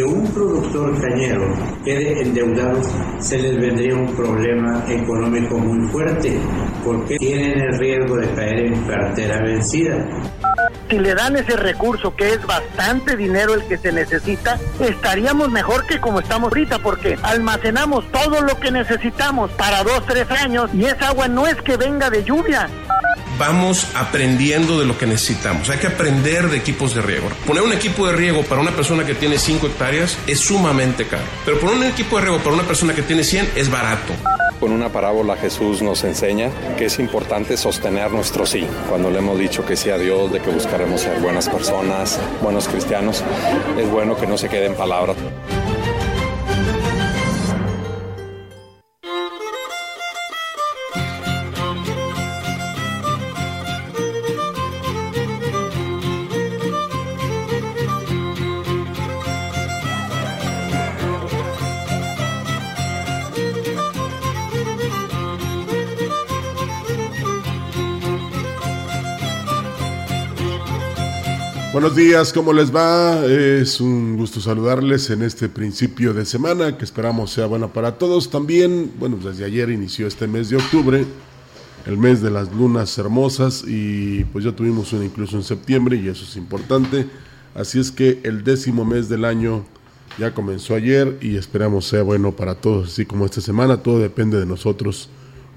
Que un productor cañero quede endeudado, se les vendría un problema económico muy fuerte, porque tienen el riesgo de caer en cartera vencida. Si le dan ese recurso, que es bastante dinero el que se necesita, estaríamos mejor que como estamos ahorita, porque almacenamos todo lo que necesitamos para dos, tres años y esa agua no es que venga de lluvia, vamos aprendiendo de lo que necesitamos. Hay que aprender de equipos de riego. Poner un equipo de riego para una persona que tiene 5 hectáreas es sumamente caro. Pero poner un equipo de riego para una persona que tiene 100 es barato. Con una parábola Jesús nos enseña que es importante sostener nuestro sí. Cuando le hemos dicho que sí a Dios, de que buscaremos ser buenas personas, buenos cristianos, es bueno que no se quede en palabras. Buenos días, ¿cómo les va? Es un gusto saludarles en este principio de semana que esperamos sea buena para todos. También, bueno, desde ayer inició este mes de octubre, el mes de las lunas hermosas y pues ya tuvimos una incluso en septiembre y eso es importante. Así es que el décimo mes del año ya comenzó ayer y esperamos sea bueno para todos, así como esta semana. Todo depende de nosotros,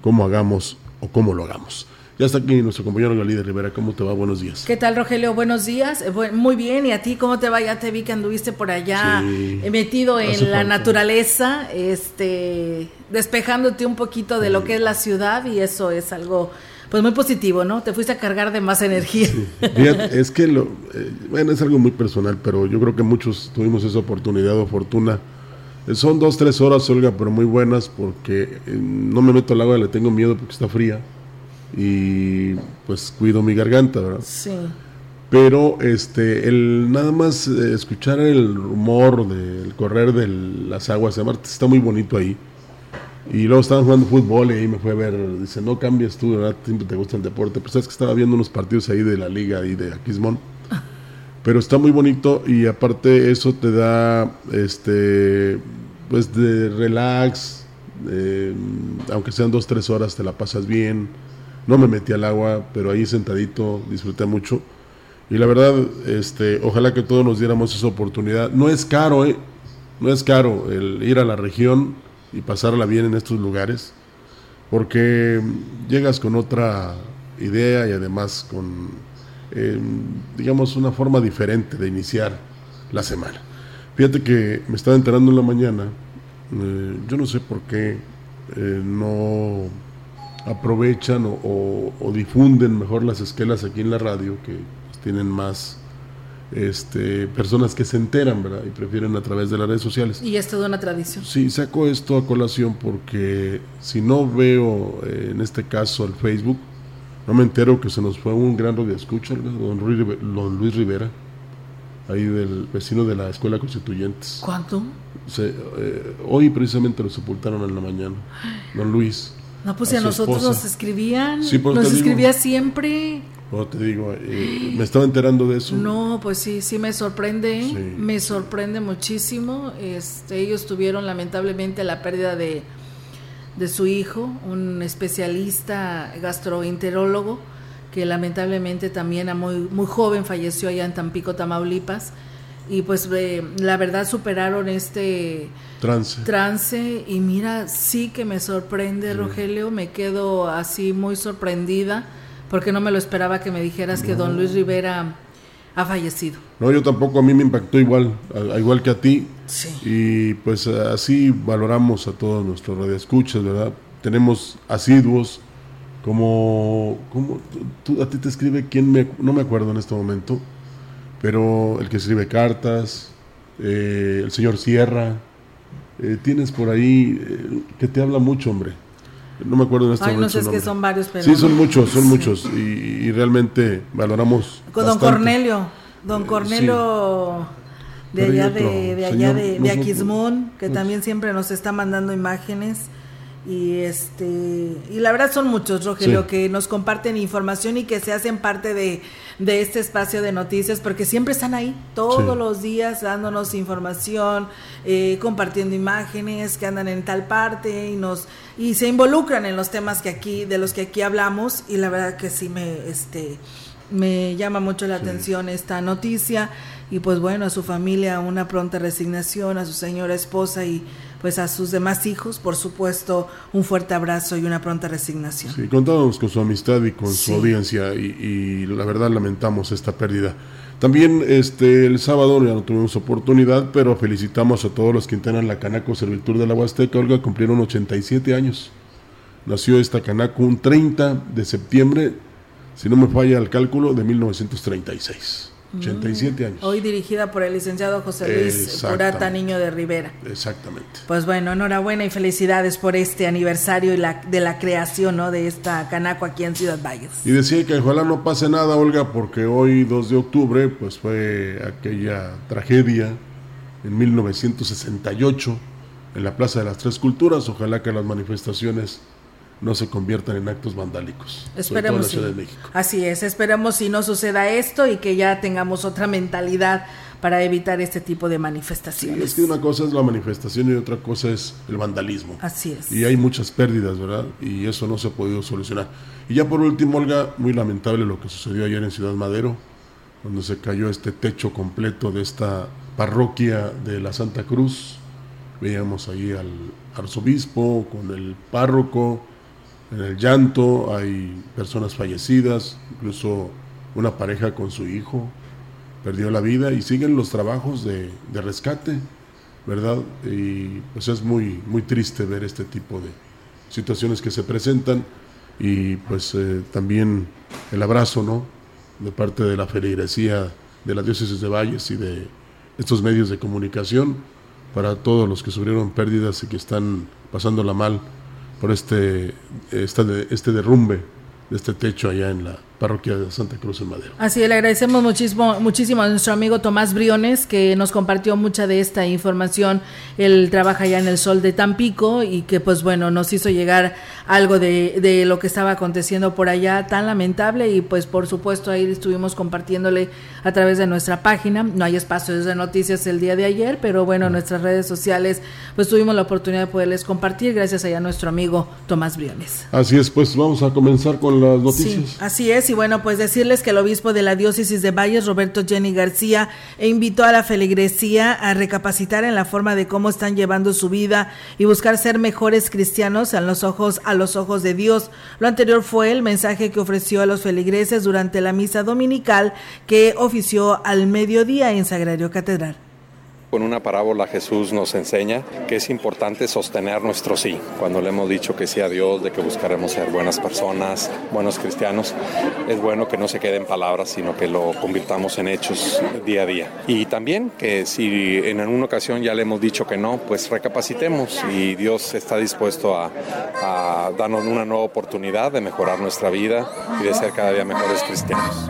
cómo hagamos o cómo lo hagamos. Ya está aquí nuestro compañero Galí Rivera. ¿Cómo te va? Buenos días. ¿Qué tal, Rogelio? Buenos días. Eh, muy bien. ¿Y a ti cómo te va? Ya te vi que anduviste por allá eh, metido en la naturaleza, este, despejándote un poquito de lo que es la ciudad y eso es algo pues muy positivo, ¿no? Te fuiste a cargar de más energía. es que lo, eh, bueno, es algo muy personal, pero yo creo que muchos tuvimos esa oportunidad o fortuna. son dos, tres horas, Olga, pero muy buenas porque no me meto al agua, le tengo miedo porque está fría y pues cuido mi garganta, ¿verdad? Sí. Pero este, el nada más eh, escuchar el rumor del correr de las aguas de Marte está muy bonito ahí. Y luego estaban jugando fútbol y ahí me fue a ver, dice, no cambias tú, ¿verdad? Siempre te gusta el deporte. Pues sabes que estaba viendo unos partidos ahí de la liga y de Aquismón. Pero está muy bonito y aparte eso te da, este, pues de relax, aunque sean dos, tres horas te la pasas bien no me metí al agua, pero ahí sentadito disfruté mucho. Y la verdad, este, ojalá que todos nos diéramos esa oportunidad. No es caro, ¿eh? No es caro el ir a la región y pasarla bien en estos lugares, porque llegas con otra idea y además con, eh, digamos, una forma diferente de iniciar la semana. Fíjate que me estaba enterando en la mañana, eh, yo no sé por qué eh, no aprovechan o, difunden mejor las esquelas aquí en la radio, que tienen más este, personas que se enteran, ¿verdad? Y prefieren a través de las redes sociales. Y es toda una tradición. Sí, saco esto a colación porque si no veo, eh, en este caso, el Facebook, no me entero que se nos fue un gran radio escucha, don Luis, Rivera, ahí del vecino de la Escuela Constituyentes. ¿Cuánto? Eh, hoy precisamente lo sepultaron en la mañana, don Luis. No, pues si a, nosotros nos escribían, nos escribía siempre. No, te digo, eh, me estaba enterando de eso. No, pues sí, sí me sorprende, me sorprende muchísimo. Este, ellos tuvieron lamentablemente la pérdida de, de su hijo, un especialista gastroenterólogo, que lamentablemente también a muy, muy joven falleció allá en Tampico, Tamaulipas y pues la verdad superaron este trance. trance y mira, sí que me sorprende Rogelio, me quedo así muy sorprendida porque no me lo esperaba que me dijeras que don Luis Rivera ha fallecido. No, yo tampoco, a mí me impactó igual, igual que a ti. Sí. Y pues así valoramos a todos nuestros radioescuchas, ¿verdad? Tenemos asiduos, como, como tú, a ti te escribe quién me, no me acuerdo en este momento, pero el que escribe cartas, eh, el señor Sierra, eh, tienes por ahí eh, que te habla mucho, hombre. No me acuerdo en este momento. No sé, es que son varios, pero. Sí, son muchos, son muchos. Y, realmente valoramos. Con don Cornelio. Don Cornelio. De allá, de, de, allá de, de, Aquismón, que también siempre nos está mandando imágenes y este y la verdad son muchos Rogelio que nos comparten información y que se hacen parte de, este espacio de noticias porque siempre están ahí todos los días dándonos información eh, compartiendo imágenes que andan en tal parte y nos y se involucran en los temas que aquí de los que aquí hablamos. Y la verdad que sí me este me llama mucho la atención esta noticia. Y pues bueno a su familia una pronta resignación a su señora esposa y pues a sus demás hijos, por supuesto, un fuerte abrazo y una pronta resignación. Sí, contábamos con su amistad y con su audiencia y, la verdad lamentamos esta pérdida. También este el sábado ya no tuvimos oportunidad, pero felicitamos a todos los que integran la Canaco Servitur de la Huasteca. Olga cumplieron 87 años. Nació esta Canaco un 30 de septiembre, si no me falla el cálculo, de 1936. 87 años. Hoy dirigida por el licenciado José Luis Purata Niño de Rivera. Exactamente. Pues bueno, enhorabuena y felicidades por este aniversario y la, de la creación ¿no? de esta canaco aquí en Ciudad Valles. Y decía que ojalá no pase nada, Olga, porque hoy, 2 de octubre, pues fue aquella tragedia en 1968 en la Plaza de las Tres Culturas. Ojalá que las manifestaciones no se conviertan en actos vandálicos. Esperemos. Ciudad de México. Así es, esperemos si no suceda esto y que ya tengamos otra mentalidad para evitar este tipo de manifestaciones. es que una cosa es la manifestación y otra cosa es el vandalismo. Así es. Y hay muchas pérdidas, ¿verdad? Y eso no se ha podido solucionar. Y ya por último, Olga, muy lamentable lo que sucedió ayer en Ciudad Madero, cuando se cayó este techo completo de esta parroquia de la Santa Cruz. Veíamos ahí al arzobispo con el párroco, en el llanto, hay personas fallecidas, incluso una pareja con su hijo perdió la vida y siguen los trabajos de, rescate, ¿verdad? Y pues es muy, muy triste ver este tipo de situaciones que se presentan y pues eh, también el abrazo, ¿no? De parte de la feligresía de la diócesis de Valles y de estos medios de comunicación para todos los que sufrieron pérdidas y que están pasándola mal por este, este, este derrumbe de este techo allá en la parroquia de Santa Cruz en Madero. Así le agradecemos muchísimo, muchísimo a nuestro amigo Tomás Briones que nos compartió mucha de esta información. Él trabaja ya en el Sol de Tampico y que pues bueno, nos hizo llegar algo de, de lo que estaba aconteciendo por allá tan lamentable y pues por supuesto ahí estuvimos compartiéndole a través de nuestra página. No hay espacios de noticias el día de ayer, pero bueno, en nuestras redes sociales pues tuvimos la oportunidad de poderles compartir gracias a nuestro amigo Tomás Briones. Así es, pues vamos a comenzar con las noticias. así es y bueno, pues decirles que el obispo de la diócesis de Valles, Roberto Jenny García, invitó a la feligresía a recapacitar en la forma de cómo están llevando su vida y buscar ser mejores cristianos a los ojos, a los ojos de Dios. Lo anterior fue el mensaje que ofreció a los feligreses durante la misa dominical que ofició al mediodía en Sagrario Catedral. Con una parábola Jesús nos enseña que es importante sostener nuestro sí. Cuando le hemos dicho que sí a Dios, de que buscaremos ser buenas personas, buenos cristianos, es bueno que no se queden palabras, sino que lo convirtamos en hechos día a día. Y también que si en alguna ocasión ya le hemos dicho que no, pues recapacitemos y Dios está dispuesto a, a darnos una nueva oportunidad de mejorar nuestra vida y de ser cada día mejores cristianos.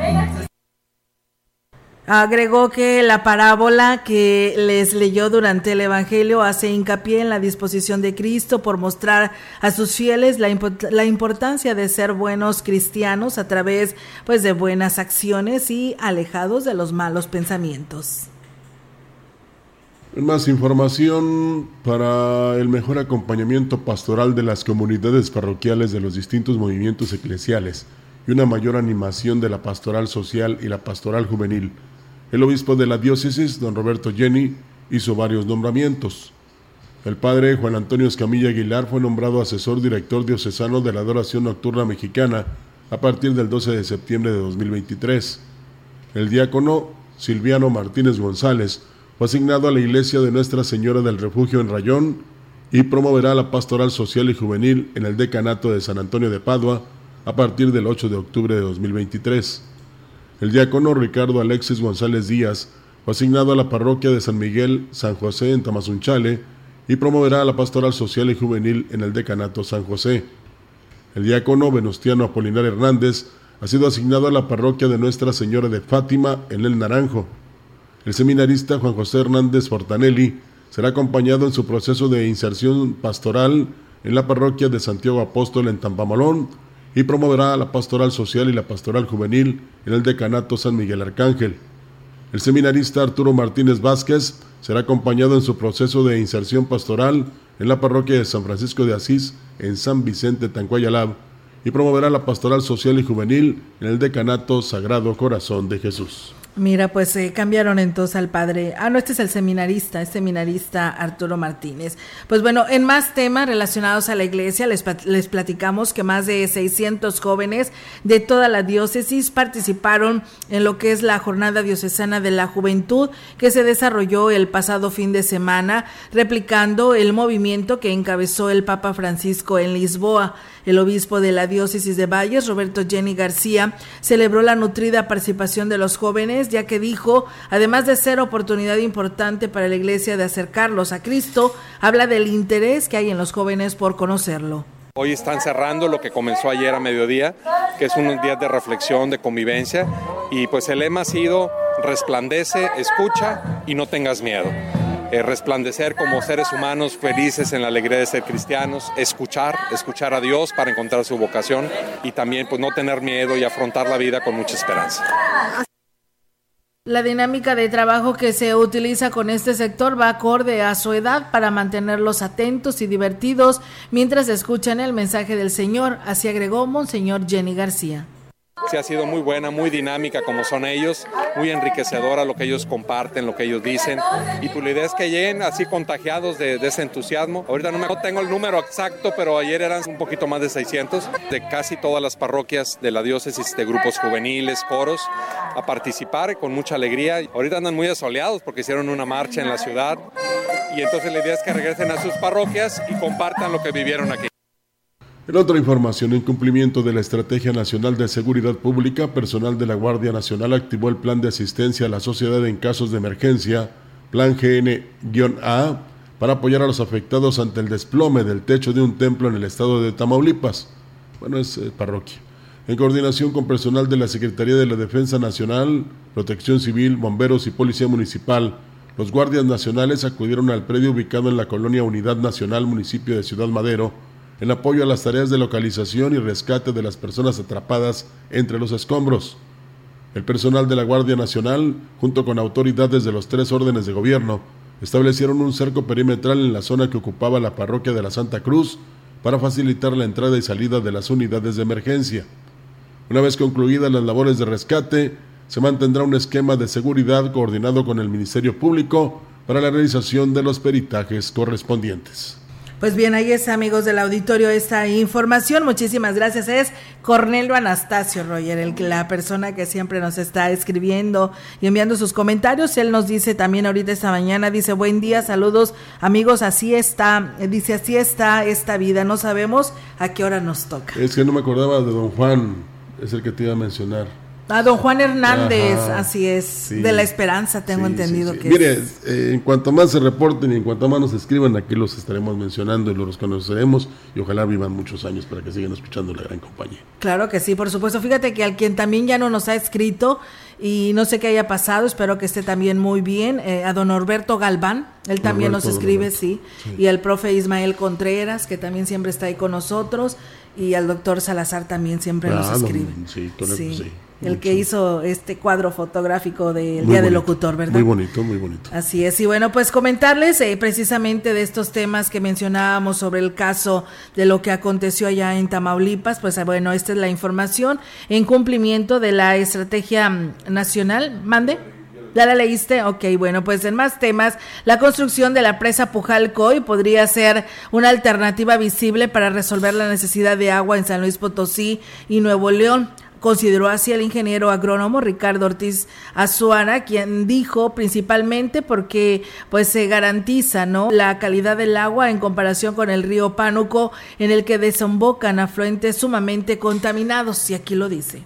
Agregó que la parábola que les leyó durante el Evangelio hace hincapié en la disposición de Cristo por mostrar a sus fieles la, la, importancia de ser buenos cristianos a través pues, de buenas acciones y alejados de los malos pensamientos. Más información para el mejor acompañamiento pastoral de las comunidades parroquiales de los distintos movimientos eclesiales y una mayor animación de la pastoral social y la pastoral juvenil el obispo de la diócesis, don Roberto Jenny, hizo varios nombramientos. El padre Juan Antonio Escamilla Aguilar fue nombrado asesor director diocesano de la adoración nocturna mexicana a partir del 12 de septiembre de 2023. El diácono Silviano Martínez González fue asignado a la iglesia de Nuestra Señora del Refugio en Rayón y promoverá la pastoral social y juvenil en el decanato de San Antonio de Padua a partir del 8 de octubre de 2023. El diácono Ricardo Alexis González Díaz fue asignado a la parroquia de San Miguel San José en Tamazunchale y promoverá la pastoral social y juvenil en el decanato San José. El diácono Venustiano Apolinar Hernández ha sido asignado a la parroquia de Nuestra Señora de Fátima en El Naranjo. El seminarista Juan José Hernández Fortanelli será acompañado en su proceso de inserción pastoral en la parroquia de Santiago Apóstol en Tampamolón y promoverá la pastoral social y la pastoral juvenil en el decanato San Miguel Arcángel. El seminarista Arturo Martínez Vázquez será acompañado en su proceso de inserción pastoral en la parroquia de San Francisco de Asís en San Vicente Tancuayalab y promoverá la pastoral social y juvenil en el decanato Sagrado Corazón de Jesús. Mira, pues eh, cambiaron entonces al padre. Ah, no, este es el seminarista, es seminarista Arturo Martínez. Pues bueno, en más temas relacionados a la iglesia, les, les platicamos que más de 600 jóvenes de toda la diócesis participaron en lo que es la Jornada Diocesana de la Juventud que se desarrolló el pasado fin de semana, replicando el movimiento que encabezó el Papa Francisco en Lisboa. El obispo de la diócesis de Valles, Roberto Jenny García, celebró la nutrida participación de los jóvenes, ya que dijo, además de ser oportunidad importante para la iglesia de acercarlos a Cristo, habla del interés que hay en los jóvenes por conocerlo. Hoy están cerrando lo que comenzó ayer a mediodía, que es unos días de reflexión, de convivencia, y pues el lema ha sido resplandece, escucha y no tengas miedo. Eh, resplandecer como seres humanos felices en la alegría de ser cristianos, escuchar, escuchar a Dios para encontrar su vocación y también pues no tener miedo y afrontar la vida con mucha esperanza. La dinámica de trabajo que se utiliza con este sector va acorde a su edad para mantenerlos atentos y divertidos mientras escuchan el mensaje del Señor, así agregó Monseñor Jenny García. Sí, ha sido muy buena, muy dinámica como son ellos, muy enriquecedora lo que ellos comparten, lo que ellos dicen. Y pues la idea es que lleguen así contagiados de, ese entusiasmo. Ahorita no, me, no tengo el número exacto, pero ayer eran un poquito más de 600 de casi todas las parroquias de la diócesis, de grupos juveniles, coros, a participar con mucha alegría. Ahorita andan muy asoleados porque hicieron una marcha en la ciudad. Y entonces la idea es que regresen a sus parroquias y compartan lo que vivieron aquí. En otra información, en cumplimiento de la Estrategia Nacional de Seguridad Pública, personal de la Guardia Nacional activó el Plan de Asistencia a la Sociedad en Casos de Emergencia, Plan GN-A, para apoyar a los afectados ante el desplome del techo de un templo en el estado de Tamaulipas. Bueno, es eh, parroquia. En coordinación con personal de la Secretaría de la Defensa Nacional, Protección Civil, Bomberos y Policía Municipal, los guardias nacionales acudieron al predio ubicado en la colonia Unidad Nacional, municipio de Ciudad Madero, en apoyo a las tareas de localización y rescate de las personas atrapadas entre los escombros. El personal de la Guardia Nacional, junto con autoridades de los tres órdenes de gobierno, establecieron un cerco perimetral en la zona que ocupaba la parroquia de la Santa Cruz para facilitar la entrada y salida de las unidades de emergencia. Una vez concluidas las labores de rescate, se mantendrá un esquema de seguridad coordinado con el Ministerio Público para la realización de los peritajes correspondientes. Pues bien, ahí es, amigos del auditorio, esta información. Muchísimas gracias. Es Cornelio Anastasio Roger, el, la persona que siempre nos está escribiendo y enviando sus comentarios. Él nos dice también ahorita esta mañana, dice, buen día, saludos amigos, así está, dice, así está esta vida, no sabemos a qué hora nos toca. Es que no me acordaba de don Juan, es el que te iba a mencionar. A don Juan Hernández, así es, de la esperanza, tengo entendido que Mire, eh, en cuanto más se reporten y en cuanto más nos escriban, aquí los estaremos mencionando y los conoceremos y ojalá vivan muchos años para que sigan escuchando la gran compañía. Claro que sí, por supuesto. Fíjate que al quien también ya no nos ha escrito y no sé qué haya pasado, espero que esté también muy bien, eh, a don Norberto Galván, él también nos escribe, sí, y al profe Ismael Contreras, que también siempre está ahí con nosotros, y al doctor Salazar también siempre nos ah, escribe. sí, sí el que hizo este cuadro fotográfico del Día del Locutor, ¿verdad? Muy bonito, muy bonito. Así es, y bueno, pues comentarles eh, precisamente de estos temas que mencionábamos sobre el caso de lo que aconteció allá en Tamaulipas, pues eh, bueno, esta es la información en cumplimiento de la estrategia mm, nacional. Mande. ¿Ya la leíste? Ok, bueno, pues en más temas, la construcción de la presa Pujalcoy podría ser una alternativa visible para resolver la necesidad de agua en San Luis Potosí y Nuevo León. Consideró así el ingeniero agrónomo Ricardo Ortiz Azuara, quien dijo principalmente porque pues se garantiza, ¿no? la calidad del agua en comparación con el río Pánuco en el que desembocan afluentes sumamente contaminados y aquí lo dice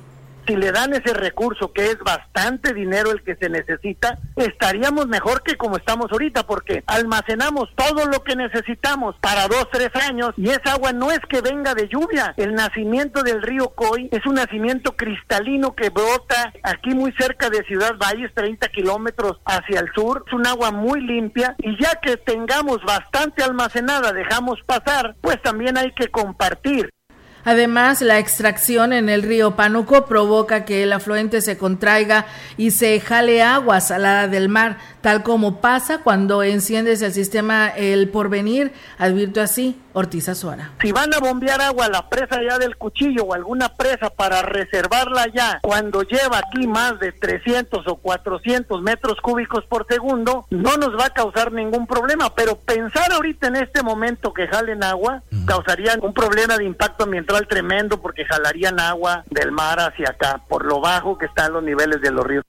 si le dan ese recurso, que es bastante dinero el que se necesita, estaríamos mejor que como estamos ahorita, porque almacenamos todo lo que necesitamos para dos, tres años, y esa agua no es que venga de lluvia. El nacimiento del río Coy es un nacimiento cristalino que brota aquí muy cerca de Ciudad Valles, 30 kilómetros hacia el sur. Es un agua muy limpia, y ya que tengamos bastante almacenada, dejamos pasar, pues también hay que compartir. Además, la extracción en el río Pánuco provoca que el afluente se contraiga y se jale agua salada del mar, tal como pasa cuando enciendes el sistema El Porvenir, advirtió así Ortiz Azuara. Si van a bombear agua a la presa ya del cuchillo o alguna presa para reservarla ya, cuando lleva aquí más de 300 o 400 metros cúbicos por segundo, no nos va a causar ningún problema, pero pensar ahorita en este momento que jalen agua, causaría un problema de impacto ambiental tremendo porque jalarían agua del mar hacia acá, por lo bajo que están los niveles de los ríos.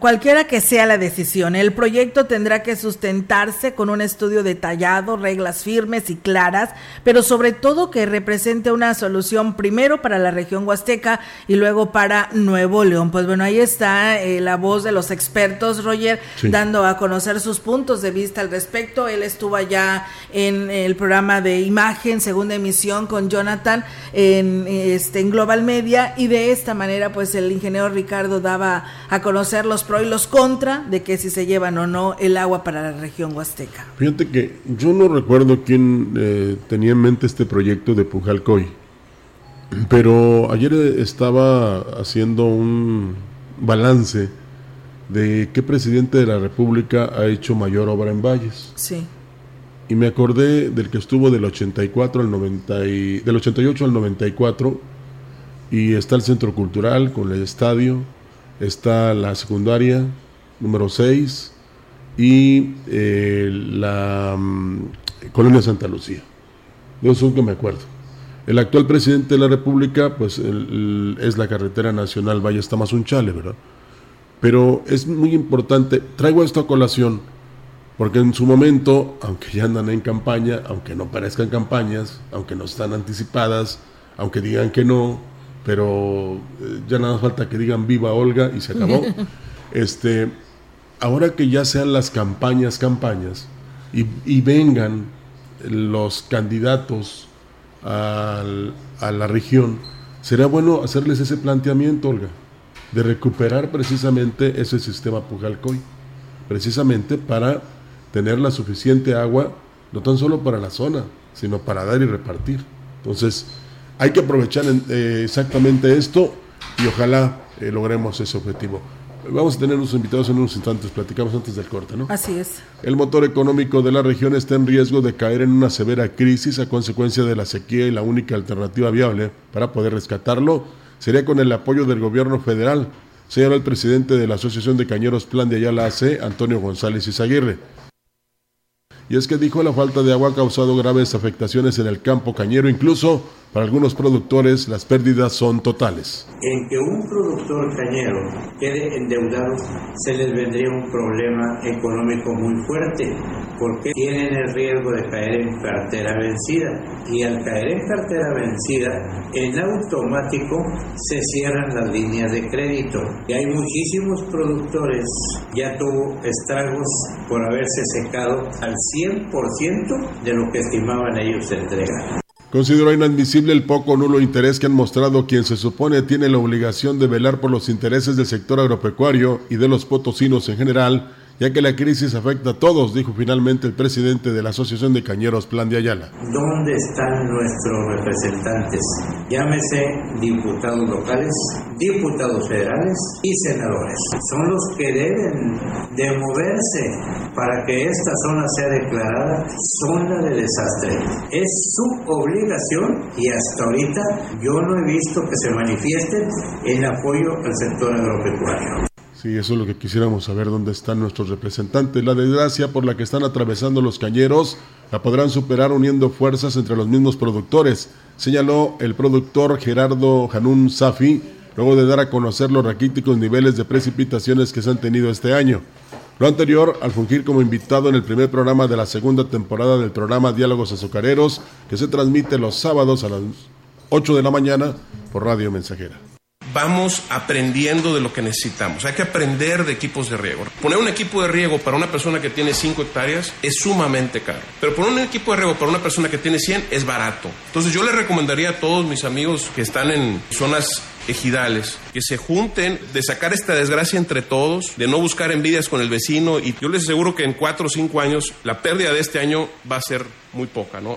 Cualquiera que sea la decisión, el proyecto tendrá que sustentarse con un estudio detallado, reglas firmes y claras, pero sobre todo que represente una solución primero para la región huasteca y luego para Nuevo León. Pues bueno, ahí está eh, la voz de los expertos, Roger, dando a conocer sus puntos de vista al respecto. Él estuvo allá en el programa de imagen, segunda emisión con Jonathan en, este, en Global Media y de esta manera pues el ingeniero Ricardo daba a conocer los pro y los contra de que si se llevan o no el agua para la región huasteca. Fíjate que yo no recuerdo quién eh, tenía en mente este proyecto de Pujalcoy, pero ayer estaba haciendo un balance de qué presidente de la República ha hecho mayor obra en Valles. Sí. Y me acordé del que estuvo del 84 al 90 del 88 al 94 y está el centro cultural con el estadio está la secundaria número 6 y eh, la mm, Colonia Santa Lucía. De eso que me acuerdo. El actual presidente de la República, pues es la carretera nacional Valle Tamazunchale, ¿verdad? Pero es muy importante, traigo esto a colación, porque en su momento, aunque ya andan en campaña, aunque no parezcan campañas, aunque no están anticipadas, aunque digan que no, pero eh, ya nada más falta que digan viva Olga y se acabó. este, ahora que ya sean las campañas, campañas, y, vengan los candidatos a la región, será bueno hacerles ese planteamiento, Olga, de recuperar precisamente ese sistema Pujalcoy, precisamente para tener la suficiente agua, no tan solo para la zona, sino para dar y repartir. Entonces, hay que aprovechar eh, exactamente esto y ojalá eh, logremos ese objetivo. Vamos a tener unos invitados en unos instantes, platicamos antes del corte, ¿no? Así es. El motor económico de la región está en riesgo de caer en una severa crisis a consecuencia de la sequía y la única alternativa viable para poder rescatarlo sería con el apoyo del gobierno federal, señaló el presidente de la Asociación de Cañeros Plan de Ayala AC, Antonio González Izaguirre. Y es que dijo la falta de agua ha causado graves afectaciones en el campo cañero, incluso para algunos productores las pérdidas son totales. En que un productor cañero quede endeudado se les vendría un problema económico muy fuerte porque tienen el riesgo de caer en cartera vencida y al caer en cartera vencida en automático se cierran las líneas de crédito y hay muchísimos productores ya tuvo estragos por haberse secado al 100% de lo que estimaban ellos entregar. Consideró inadmisible el poco nulo interés que han mostrado quien se supone tiene la obligación de velar por los intereses del sector agropecuario y de los potosinos en general ya que la crisis afecta a todos, dijo finalmente el presidente de la Asociación de Cañeros Plan de Ayala. ¿Dónde están nuestros representantes? Llámese diputados locales, diputados federales y senadores. Son los que deben de moverse para que esta zona sea declarada zona de desastre. Es su obligación y hasta ahorita yo no he visto que se manifiesten en apoyo al sector agropecuario. Sí, eso es lo que quisiéramos saber, dónde están nuestros representantes. La desgracia por la que están atravesando los cañeros la podrán superar uniendo fuerzas entre los mismos productores, señaló el productor Gerardo Janún Safi, luego de dar a conocer los raquíticos niveles de precipitaciones que se han tenido este año. Lo anterior al fungir como invitado en el primer programa de la segunda temporada del programa Diálogos Azucareros, que se transmite los sábados a las 8 de la mañana por Radio Mensajera vamos aprendiendo de lo que necesitamos. Hay que aprender de equipos de riego. Poner un equipo de riego para una persona que tiene 5 hectáreas es sumamente caro. Pero poner un equipo de riego para una persona que tiene 100 es barato. Entonces yo le recomendaría a todos mis amigos que están en zonas ejidales, que se junten, de sacar esta desgracia entre todos, de no buscar envidias con el vecino y yo les aseguro que en cuatro o cinco años la pérdida de este año va a ser muy poca, ¿no?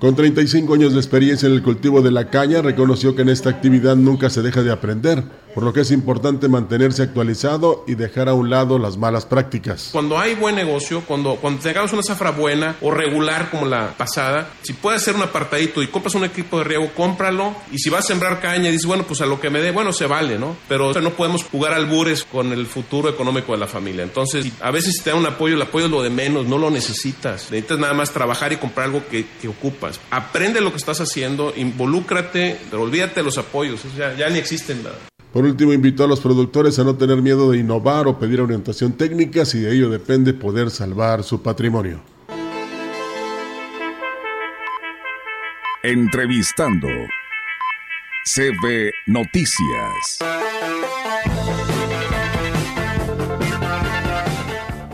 Con 35 años de experiencia en el cultivo de la caña, reconoció que en esta actividad nunca se deja de aprender, por lo que es importante mantenerse actualizado y dejar a un lado las malas prácticas. Cuando hay buen negocio, cuando, cuando tengamos una zafra buena o regular como la pasada, si puedes hacer un apartadito y compras un equipo de riego, cómpralo. Y si vas a sembrar caña y dices, bueno, pues a lo que me dé, bueno, se vale, ¿no? Pero no podemos jugar al bures con el futuro económico de la familia. Entonces, a veces si te da un apoyo, el apoyo es lo de menos, no lo necesitas. Necesitas nada más trabajar y comprar algo que, que ocupa. Aprende lo que estás haciendo, involúcrate, olvídate de los apoyos, ya, ya ni existen nada. Por último, invitó a los productores a no tener miedo de innovar o pedir orientación técnica si de ello depende poder salvar su patrimonio. Entrevistando CB Noticias.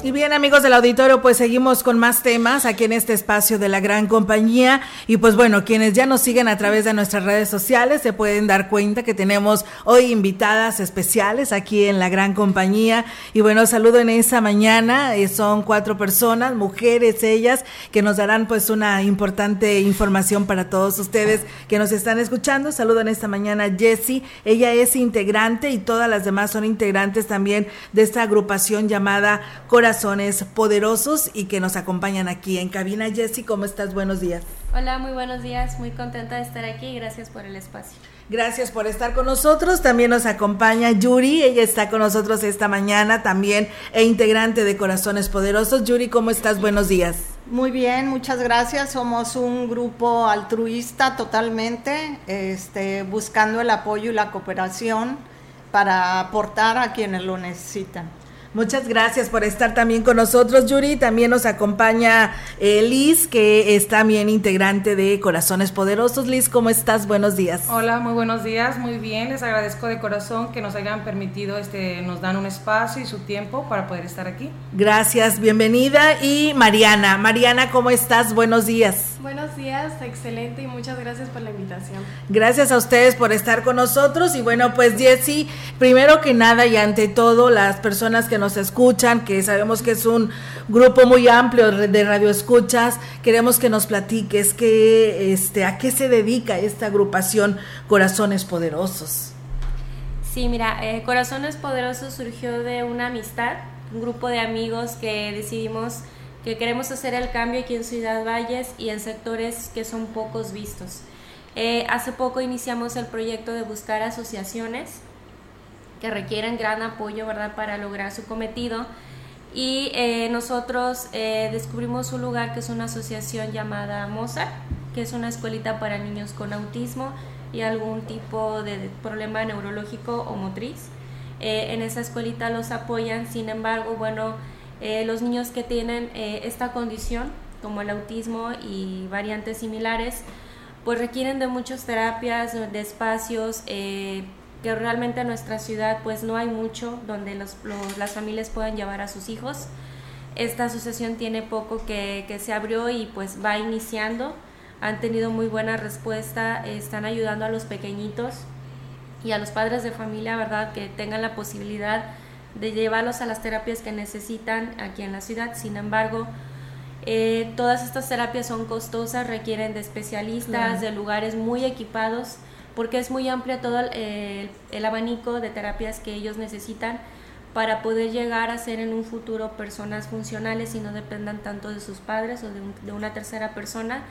Y bien amigos del auditorio, pues seguimos con más temas aquí en este espacio de la gran compañía. Y pues bueno, quienes ya nos siguen a través de nuestras redes sociales se pueden dar cuenta que tenemos hoy invitadas especiales aquí en la gran compañía. Y bueno, saludo en esta mañana, eh, son cuatro personas, mujeres ellas, que nos darán pues una importante información para todos ustedes que nos están escuchando. Saludo en esta mañana Jessie, ella es integrante y todas las demás son integrantes también de esta agrupación llamada Corazón corazones poderosos y que nos acompañan aquí en cabina. Jessy, ¿cómo estás? Buenos días. Hola, muy buenos días. Muy contenta de estar aquí y gracias por el espacio. Gracias por estar con nosotros. También nos acompaña Yuri. Ella está con nosotros esta mañana también e integrante de Corazones Poderosos. Yuri, ¿cómo estás? Buenos días. Muy bien, muchas gracias. Somos un grupo altruista totalmente, este, buscando el apoyo y la cooperación para aportar a quienes lo necesitan. Muchas gracias por estar también con nosotros, Yuri. También nos acompaña eh, Liz, que es también integrante de Corazones Poderosos. Liz, ¿cómo estás? Buenos días. Hola, muy buenos días. Muy bien, les agradezco de corazón que nos hayan permitido, este, nos dan un espacio y su tiempo para poder estar aquí. Gracias, bienvenida. Y Mariana, Mariana, ¿cómo estás? Buenos días. Buenos días, excelente y muchas gracias por la invitación. Gracias a ustedes por estar con nosotros. Y bueno, pues Jessy, primero que nada y ante todo, las personas que nos nos escuchan, que sabemos que es un grupo muy amplio de radioescuchas, queremos que nos platiques que, este, a qué se dedica esta agrupación Corazones Poderosos. Sí, mira, eh, Corazones Poderosos surgió de una amistad, un grupo de amigos que decidimos que queremos hacer el cambio aquí en Ciudad Valles y en sectores que son pocos vistos. Eh, hace poco iniciamos el proyecto de buscar asociaciones que requieren gran apoyo, ¿verdad?, para lograr su cometido. Y eh, nosotros eh, descubrimos un lugar que es una asociación llamada Mozart, que es una escuelita para niños con autismo y algún tipo de problema neurológico o motriz. En esa escuelita los apoyan, sin embargo, bueno, los niños que tienen esta condición, como el autismo y variantes similares, pues requieren de muchas terapias, de espacios, que realmente en nuestra ciudad pues no hay mucho donde los, las familias puedan llevar a sus hijos. Esta asociación tiene poco que, que, se abrió y pues va iniciando. Han tenido muy buena respuesta, están ayudando a los pequeñitos y a los padres de familia, ¿verdad? Que tengan la posibilidad de llevarlos a las terapias que necesitan aquí en la ciudad. Sin embargo, eh, todas estas terapias son costosas, requieren de especialistas, de lugares muy equipados porque es muy amplio todo el, abanico de terapias que ellos necesitan para poder llegar a ser en un futuro personas funcionales y no dependan tanto de sus padres o de, una tercera persona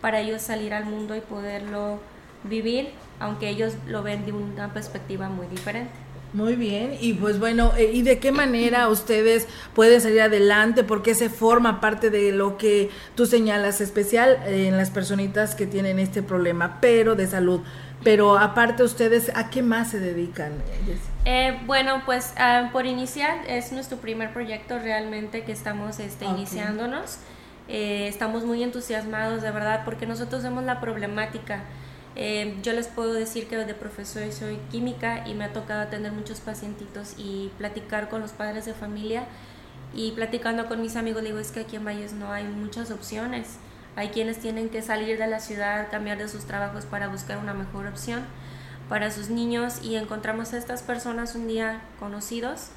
para ellos salir al mundo y poderlo vivir, aunque ellos lo ven de una perspectiva muy diferente. Muy bien, y pues bueno, eh, ¿y de qué manera ustedes pueden salir adelante? Porque se forma parte de lo que tú señalas especial eh, en las personitas que tienen este problema, pero de salud. Pero aparte ustedes, ¿a qué más se dedican? Eh, bueno, pues ah, por iniciar es nuestro primer proyecto realmente que estamos este, iniciándonos. estamos muy entusiasmados de verdad porque nosotros vemos la problemática eh, yo les puedo decir que de profesor soy química y me ha tocado atender muchos pacientitos y platicar con los padres de familia y platicando con mis amigos, digo, es que aquí en Valles no hay muchas opciones. Hay quienes tienen que salir de la ciudad, cambiar de sus trabajos para buscar una mejor opción para sus niños y encontramos a estas personas un día conocidos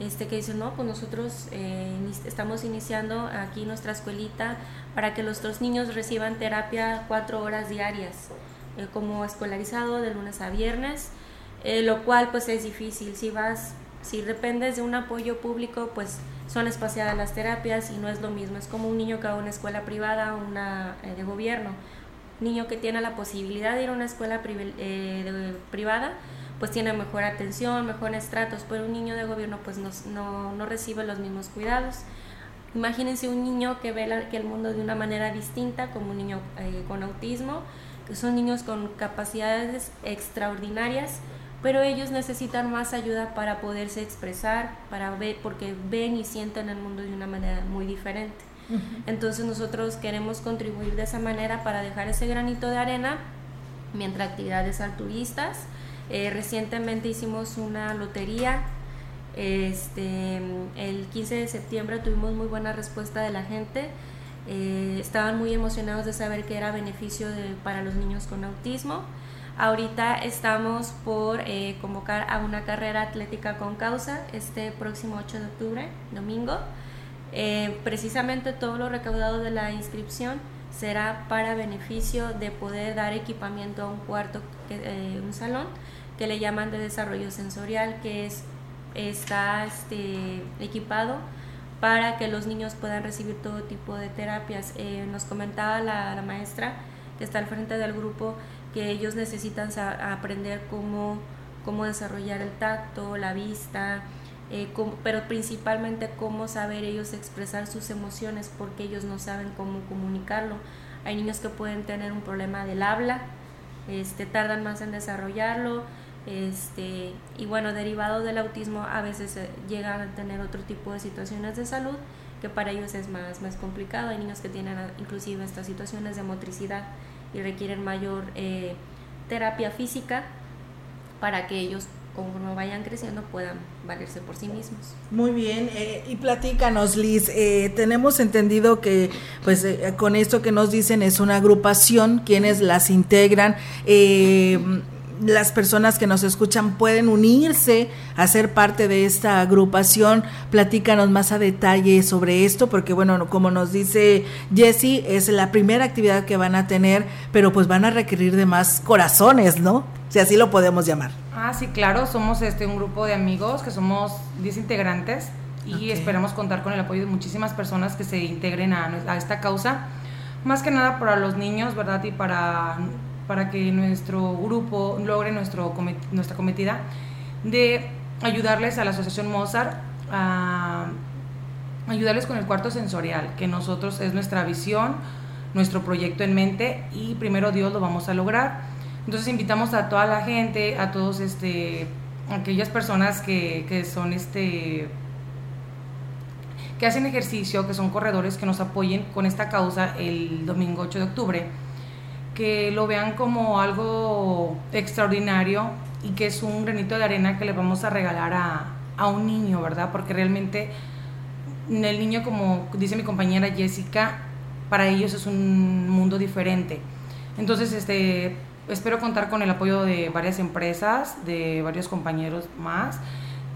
este, que dicen, no, pues nosotros eh, estamos iniciando aquí nuestra escuelita para que nuestros niños reciban terapia cuatro horas diarias. Eh, como escolarizado de lunes a viernes, eh, lo cual pues es difícil. Si vas, si dependes de un apoyo público, pues son espaciadas las terapias y no es lo mismo. Es como un niño que va a una escuela privada o una eh, de gobierno. niño que tiene la posibilidad de ir a una escuela privada, pues tiene mejor atención, mejores tratos, pero un niño de gobierno pues no, no, recibe los mismos cuidados. Imagínense un niño que ve el mundo de una manera distinta, como un niño con autismo, son niños con capacidades extraordinarias, pero ellos necesitan más ayuda para poderse expresar, para ver, porque ven y sienten el mundo de una manera muy diferente. Entonces nosotros queremos contribuir de esa manera para dejar ese granito de arena mientras actividades altruistas. Eh, recientemente hicimos una lotería. Este, el 15 de septiembre tuvimos muy buena respuesta de la gente eh, estaban muy emocionados de saber que era beneficio para los niños con autismo. Ahorita estamos por eh, convocar a una carrera atlética con causa este próximo 8 de octubre, domingo. Eh, precisamente todo lo recaudado de la inscripción será para beneficio de poder dar equipamiento a un cuarto, un salón que le llaman de desarrollo sensorial, que es, está este, equipado para que los niños puedan recibir todo tipo de terapias. Eh, nos comentaba la, maestra que está al frente del grupo que ellos necesitan aprender cómo, cómo desarrollar el tacto, la vista, eh, pero principalmente cómo saber ellos expresar sus emociones porque ellos no saben cómo comunicarlo. Hay niños que pueden tener un problema del habla, este, tardan más en desarrollarlo, este, y bueno, derivado del autismo a veces eh, llegan a tener otro tipo de situaciones de salud que para ellos es más, más complicado. Hay niños que tienen ah, inclusive estas situaciones de motricidad y requieren mayor eh, terapia física para que ellos conforme vayan creciendo puedan valerse por sí mismos. Muy bien, eh, y platícanos Liz, tenemos entendido que pues con esto que nos dicen es una agrupación, quienes las integran, las personas que nos escuchan pueden unirse a ser parte de esta agrupación. Platícanos más a detalle sobre esto, porque bueno, como nos dice Jessie, es la primera actividad que van a tener, pero pues van a requerir de más corazones, ¿no? Si así lo podemos llamar. Ah, sí, claro, somos este un grupo de amigos que somos 10 integrantes y esperamos contar con el apoyo de muchísimas personas que se integren a, a esta causa. Más que nada para los niños, ¿verdad? Y para para que nuestro grupo logre nuestro, nuestra cometida de ayudarles a la Asociación Mozart a ayudarles con el cuarto sensorial, que nosotros es nuestra visión, nuestro proyecto en mente y primero Dios lo vamos a lograr. Entonces invitamos a toda la gente, a todos este aquellas personas que, que son este que hacen ejercicio, que son corredores, que nos apoyen con esta causa el domingo 8 de octubre que lo vean como algo extraordinario y que es un granito de arena que le vamos a regalar a, un niño, ¿verdad? Porque realmente el niño, como dice mi compañera Jessica, para ellos es un mundo diferente. Entonces, este, espero contar con el apoyo de varias empresas, de varios compañeros más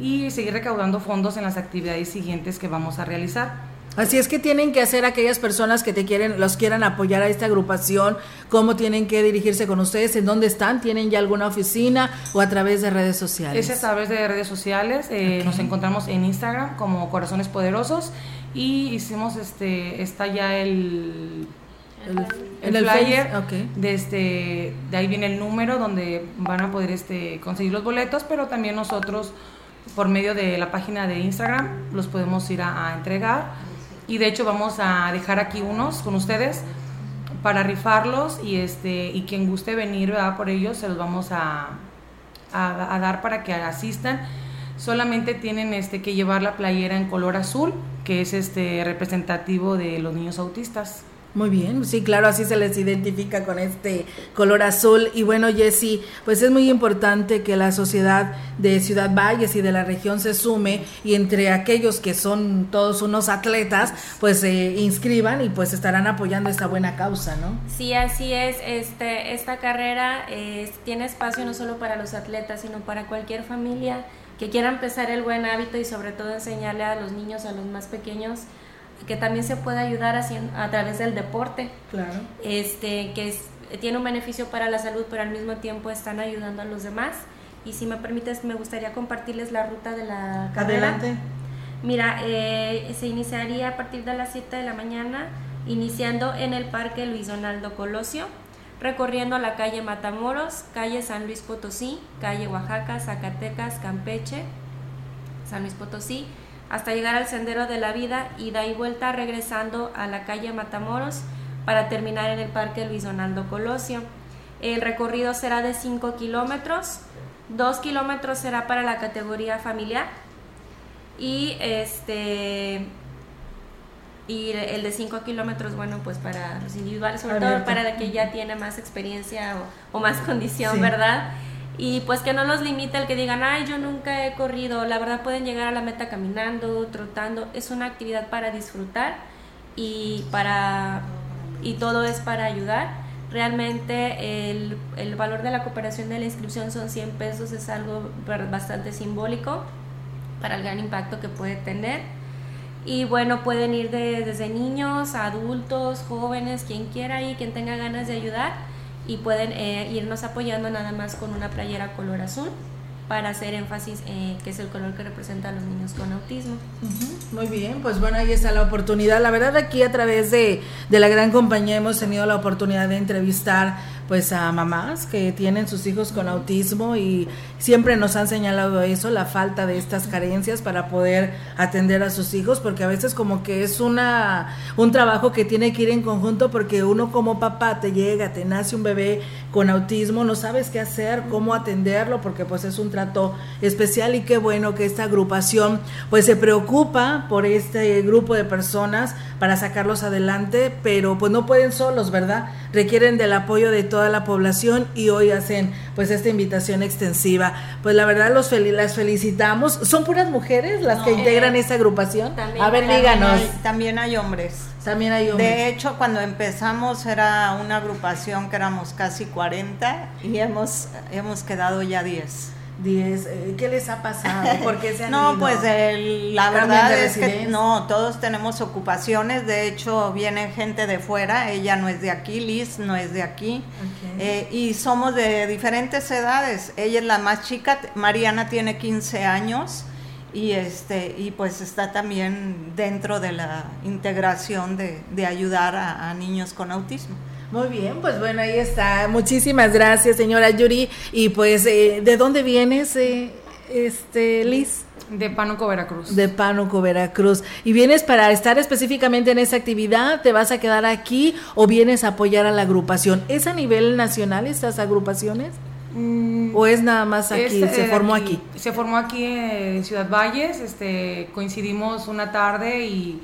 y seguir recaudando fondos en las actividades siguientes que vamos a realizar. Así es que tienen que hacer aquellas personas que te quieren, los quieran apoyar a esta agrupación, cómo tienen que dirigirse con ustedes, en dónde están, tienen ya alguna oficina o a través de redes sociales. Es a través de redes sociales, eh, nos encontramos en Instagram como Corazones Poderosos y hicimos este, está ya el el, flyer, de este de ahí viene el número donde van a poder este conseguir los boletos pero también nosotros por medio de la página de Instagram los podemos ir a, entregar y de hecho vamos a dejar aquí unos con ustedes para rifarlos y este y quien guste venir por ellos se los vamos a, a, a, dar para que asistan. Solamente tienen este que llevar la playera en color azul que es este representativo de los niños autistas muy bien, sí, claro, así se les identifica con este color azul. Y bueno, Jessy, pues es muy importante que la sociedad de Ciudad Valles y de la región se sume y entre aquellos que son todos unos atletas, pues se inscriban y pues estarán apoyando esta buena causa, ¿no? Sí, así es. Este, esta carrera tiene espacio no solo para los atletas, sino para cualquier familia que quiera empezar el buen hábito y sobre todo enseñarle a los niños, a los más pequeños, que también se puede ayudar a través del deporte. Claro. Este, que tiene un beneficio para la salud, pero al mismo tiempo están ayudando a los demás. Y si me permites, me gustaría compartirles la ruta de la carrera. Adelante. Mira, eh, se iniciaría a partir de las 7 de la mañana, iniciando en el Parque Luis Donaldo Colosio, recorriendo la calle Matamoros, calle San Luis Potosí, calle Oaxaca, Zacatecas, Campeche, San Luis Potosí, hasta llegar al Sendero de la Vida y da y vuelta regresando a la calle Matamoros para terminar en el Parque Luis Donaldo Colosio. El recorrido será de 5 kilómetros, 2 kilómetros será para la categoría familiar y este y el de 5 kilómetros, bueno, pues para los individuales, sobre todo para el que ya tiene más experiencia o, más condición, ¿verdad? Y pues que no los limite el que digan, ay, yo nunca he corrido, la verdad pueden llegar a la meta caminando, trotando, es una actividad para disfrutar y para y todo es para ayudar. Realmente el, el valor de la cooperación de la inscripción son 100 pesos, es algo bastante simbólico para el gran impacto que puede tener. Y bueno, pueden ir desde niños, adultos, jóvenes, quien quiera y quien tenga ganas de ayudar y pueden eh, irnos apoyando nada más con una playera color azul para hacer énfasis eh, que es el color que representa a los niños con autismo. Muy bien, pues bueno, ahí está la oportunidad. La verdad aquí a través de, de la gran compañía hemos tenido la oportunidad de entrevistar pues a mamás que tienen sus hijos con autismo y siempre nos han señalado eso, la falta de estas carencias para poder atender a sus hijos, porque a veces como que es una un trabajo que tiene que ir en conjunto porque uno como papá te llega, te nace un bebé con autismo, no sabes qué hacer, cómo atenderlo, porque pues es un trato especial y qué bueno que esta agrupación pues se preocupa por este grupo de personas para sacarlos adelante, pero pues no pueden solos, ¿verdad? Requieren del apoyo de toda la población y hoy hacen pues esta invitación extensiva. Pues la verdad los las felicitamos. ¿Son puras mujeres las que integran esta agrupación? a ver, díganos. también hay hombres. También hay hombres. De hecho, cuando empezamos era una agrupación que éramos casi 40 y hemos, hemos quedado ya 10. 10. Eh, ¿Qué les ha pasado? porque se no, pues la verdad es que no, todos tenemos ocupaciones. De hecho, viene gente de fuera. Ella no es de aquí, Liz no es de aquí. Eh, y somos de diferentes edades. Ella es la más chica, Mariana tiene 15 años y este y pues está también dentro de la integración de, de ayudar a niños con autismo. Muy bien, pues bueno, ahí está. Muchísimas gracias, señora Yuri. Y pues, eh, ¿de dónde vienes, eh, este, Liz? De Pánuco, Veracruz. De Pánuco, Veracruz. ¿Y vienes para estar específicamente en esa actividad? ¿Te vas a quedar aquí o vienes a apoyar a la agrupación? ¿Es a nivel nacional estas agrupaciones? Mm, ¿O es nada más aquí? ¿Se formó aquí, Se formó aquí en Ciudad Valles. Este, coincidimos una tarde y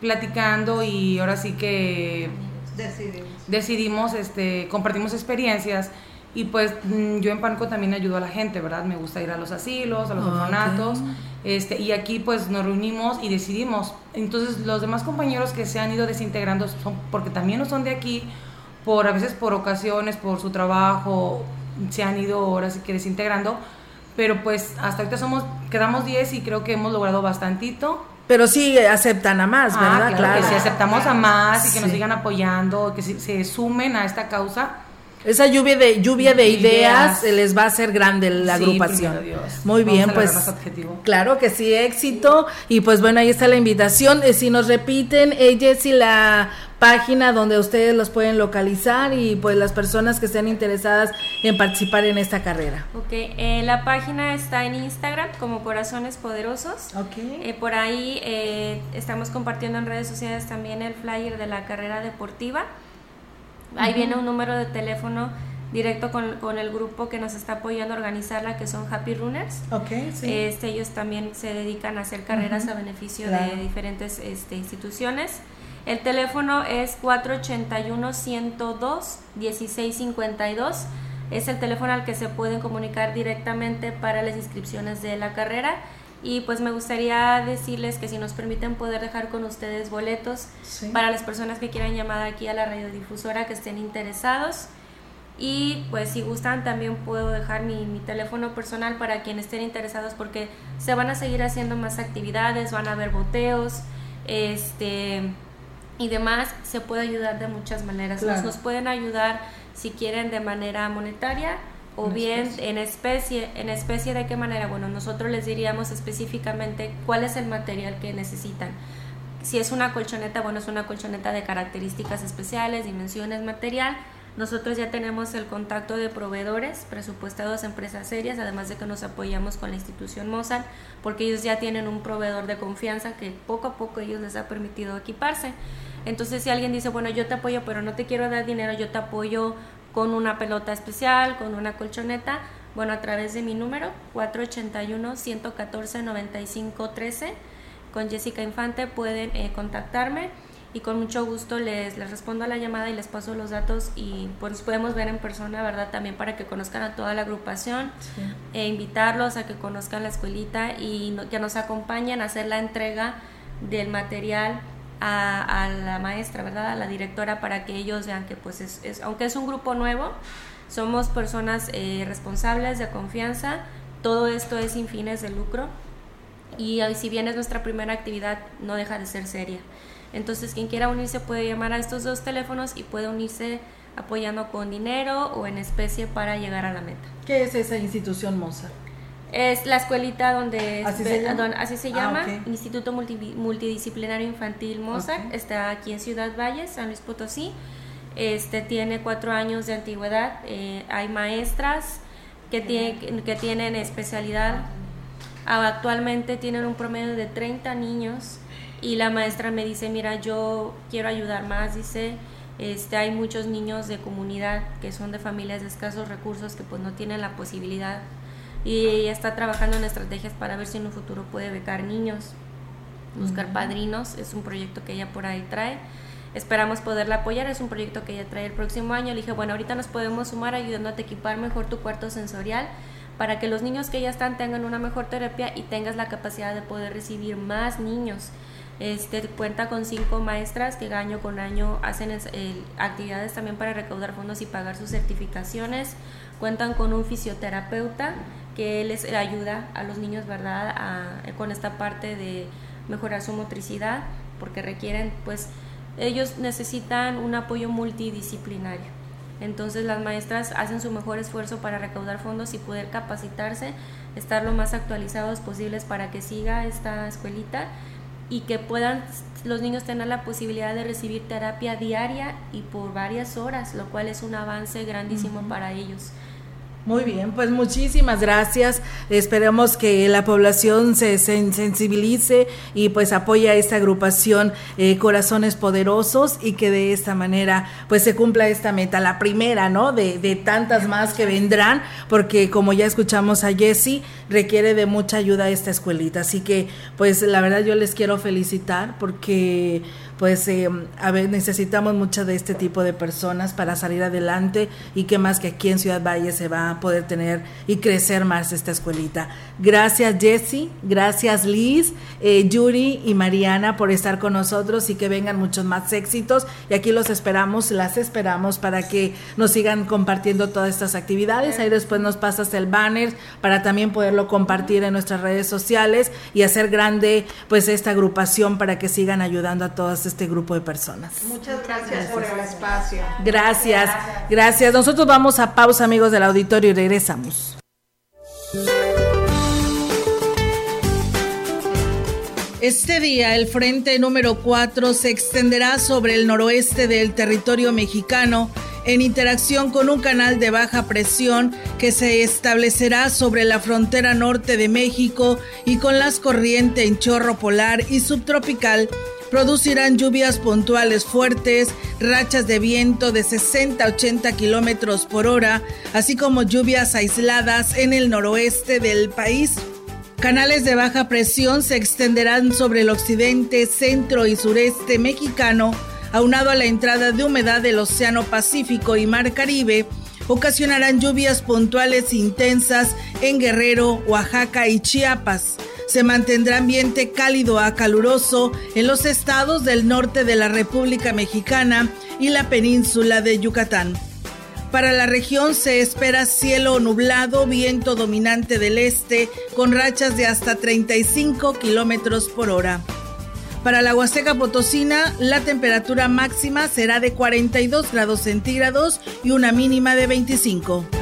platicando y ahora sí que decidimos, decidimos este, compartimos experiencias y pues mm, yo en Panco también ayudo a la gente, ¿verdad? Me gusta ir a los asilos, a los orfanatos, este, y aquí pues nos reunimos y decidimos. Entonces los demás compañeros que se han ido desintegrando son porque también no son de aquí, por a veces por ocasiones, por su trabajo, se han ido ahora sí que desintegrando, pero pues hasta ahorita somos, quedamos 10 y creo que hemos logrado bastantito pero sí aceptan a más, ah, ¿verdad? claro, que sí aceptamos a más y que nos sigan apoyando, que se sumen a esta causa. Esa lluvia de lluvia de ideas, les va a hacer grande la agrupación. Muy bien, pues claro que sí, éxito y pues bueno, ahí está la invitación. Eh, si nos repiten, eh, si la página donde ustedes los pueden localizar y pues las personas que estén interesadas en participar en esta carrera. Ok, eh, la página está en Instagram como Corazones Poderosos. Ok. Eh, por ahí eh, estamos compartiendo en redes sociales también el flyer de la carrera deportiva. Ahí viene un número de teléfono directo con, con, el grupo que nos está apoyando a organizarla, que son Happy Runners. Okay, sí. este, ellos también se dedican a hacer carreras a beneficio de diferentes este, instituciones. El teléfono es 481-102-1652. Es el teléfono al que se pueden comunicar directamente para las inscripciones de la carrera. Y pues me gustaría decirles que si nos permiten poder dejar con ustedes boletos para las personas que quieran llamar aquí a la radiodifusora que estén interesados. Y pues si gustan también puedo dejar mi, mi, teléfono personal para quienes estén interesados porque se van a seguir haciendo más actividades, van a haber boteos, este y demás, se puede ayudar de muchas maneras. Nos, nos pueden ayudar si quieren de manera monetaria o bien en especie. ¿En especie de qué manera? Bueno, nosotros les diríamos específicamente cuál es el material que necesitan. Si es una colchoneta, bueno, es una colchoneta de características especiales, dimensiones, material. Nosotros ya tenemos el contacto de proveedores presupuestados, empresas serias, además de que nos apoyamos con la institución Mozart, porque ellos ya tienen un proveedor de confianza que poco a poco ellos les ha permitido equiparse. Entonces, si alguien dice, bueno, yo te apoyo, pero no te quiero dar dinero, yo te apoyo con una pelota especial, con una colchoneta, bueno, a través de mi número 481-114-9513 con Jessica Infante pueden eh, contactarme y con mucho gusto les, les respondo a la llamada y les paso los datos y pues podemos ver en persona, ¿verdad? También para que conozcan a toda la agrupación, e invitarlos a que conozcan la escuelita y que nos acompañen a hacer la entrega del material a, la maestra, ¿verdad? A la directora para que ellos vean que pues es, aunque es un grupo nuevo, somos personas eh, responsables, de confianza, todo esto es sin fines de lucro y si bien es nuestra primera actividad, no deja de ser seria. Entonces, quien quiera unirse puede llamar a estos dos teléfonos y puede unirse apoyando con dinero o en especie para llegar a la meta. ¿Qué es esa institución Mozart? Es la escuelita donde así se llama, así se llama ah, Instituto Multidisciplinario Infantil Mozart, está aquí en Ciudad Valles, San Luis Potosí. Este tiene cuatro años de antigüedad. Eh, hay maestras que, tiene, que tienen especialidad. Actualmente tienen un promedio de 30 niños y la maestra me dice, mira, yo quiero ayudar más, dice, este, hay muchos niños de comunidad que son de familias de escasos recursos que pues no tienen la posibilidad y ella está trabajando en estrategias para ver si en un futuro puede becar niños, buscar padrinos, es un proyecto que ella por ahí trae. Esperamos poderla apoyar, es un proyecto que ella trae el próximo año. Le dije, bueno, ahorita nos podemos sumar ayudándote a equipar mejor tu cuarto sensorial para que los niños que ya están tengan una mejor terapia y tengas la capacidad de poder recibir más niños. Este, cuenta con cinco maestras que año con año hacen actividades también para recaudar fondos y pagar sus certificaciones. Cuentan con un fisioterapeuta que les ayuda a los niños, ¿verdad?, con esta parte de mejorar su motricidad, porque requieren, pues, ellos necesitan un apoyo multidisciplinario. Entonces las maestras hacen su mejor esfuerzo para recaudar fondos y poder capacitarse, estar lo más actualizados posibles para que siga esta escuelita y que puedan los niños tener la posibilidad de recibir terapia diaria y por varias horas, lo cual es un avance grandísimo para ellos. Muy bien, pues muchísimas gracias. Esperemos que la población se sensibilice y pues apoye a esta agrupación eh, Corazones Poderosos y que de esta manera pues se cumpla esta meta, la primera, ¿no? De, de tantas más que vendrán, porque como ya escuchamos a Jesse, requiere de mucha ayuda esta escuelita. Así que pues la verdad yo les quiero felicitar porque pues eh, a ver, necesitamos mucho de este tipo de personas para salir adelante y que más que aquí en Ciudad Valle se va a poder tener y crecer más esta escuelita. Gracias Jesse, gracias Liz, eh, Yuri y Mariana por estar con nosotros y que vengan muchos más éxitos y aquí los esperamos, las esperamos para que nos sigan compartiendo todas estas actividades. Ahí después nos pasas el banner para también poderlo compartir en nuestras redes sociales y hacer grande pues esta agrupación para que sigan ayudando a todas este grupo de personas. Muchas gracias, por el espacio. Gracias, gracias. Nosotros vamos a pausa, amigos del auditorio, y regresamos. Este día el frente número 4 se extenderá sobre el noroeste del territorio mexicano en interacción con un canal de baja presión que se establecerá sobre la frontera norte de México y con las corrientes en chorro polar y subtropical producirán lluvias puntuales fuertes, rachas de viento de 60 a 80 kilómetros por hora, así como lluvias aisladas en el noroeste del país. Canales de baja presión se extenderán sobre el occidente, centro y sureste mexicano, aunado a la entrada de humedad del Océano Pacífico y Mar Caribe, ocasionarán lluvias puntuales intensas en Guerrero, Oaxaca y Chiapas. Se mantendrá ambiente cálido a caluroso en los estados del norte de la República Mexicana y la península de Yucatán. Para la región se espera cielo nublado, viento dominante del este, con rachas de hasta 35 kilómetros por hora. Para la Huasteca Potosina, la temperatura máxima será de 42 grados centígrados y una mínima de 25.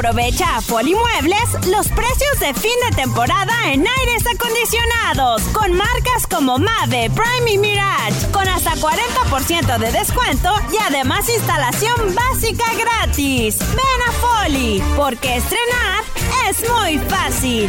Aprovecha a Muebles los precios de fin de temporada en aires acondicionados con marcas como Mave, Prime y Mirage con hasta 40% de descuento y además instalación básica gratis. Ven a Foli porque estrenar es muy fácil.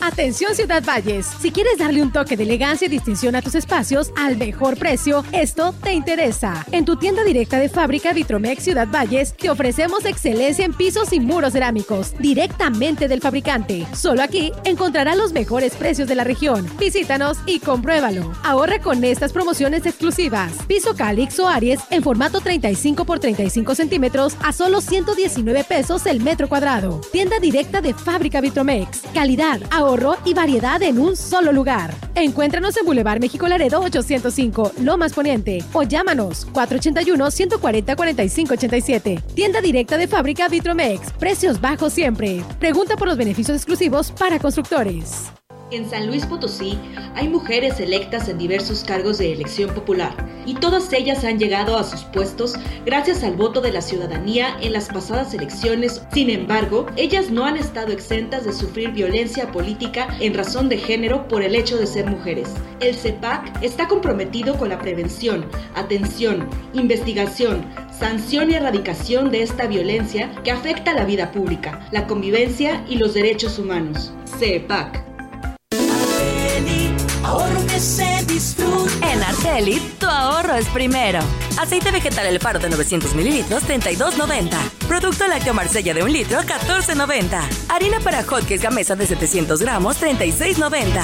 Atención Ciudad Valles, si quieres darle un toque de elegancia y distinción a tus espacios al mejor precio, esto te interesa. En tu tienda directa de fábrica Vitromex Ciudad Valles te ofrecemos excelencia en pisos y muros cerámicos directamente del fabricante. Solo aquí encontrarás los mejores precios de la región. Visítanos y compruébalo. Ahorra con estas promociones exclusivas. Piso Calix o Aries en formato 35 por 35 centímetros a solo 119 pesos el metro cuadrado. Tienda directa de fábrica Vitromex. Calidad, ahorro y variedad en un solo lugar. Encuéntranos en Boulevard México Laredo 805, Lomas Poniente, o llámanos 481-140-4587. Tienda directa de fábrica Vitromex. Precios bajos siempre. Pregunta por los beneficios exclusivos para constructores. En San Luis Potosí hay mujeres electas en diversos cargos de elección popular y todas ellas han llegado a sus puestos gracias al voto de la ciudadanía en las pasadas elecciones. Sin embargo, ellas no han estado exentas de sufrir violencia política en razón de género por el hecho de ser mujeres. El CEPAC está comprometido con la prevención, atención, investigación, sanción y erradicación de esta violencia que afecta la vida pública, la convivencia y los derechos humanos. CEPAC Ahorro que se disfruta. En Arceli, tu ahorro es primero. Aceite vegetal El Faro de 900 mililitros, 32.90. Producto lácteo Marsella de un litro, 14.90. Harina para hotcakes gamesa de 700 gramos, 36.90.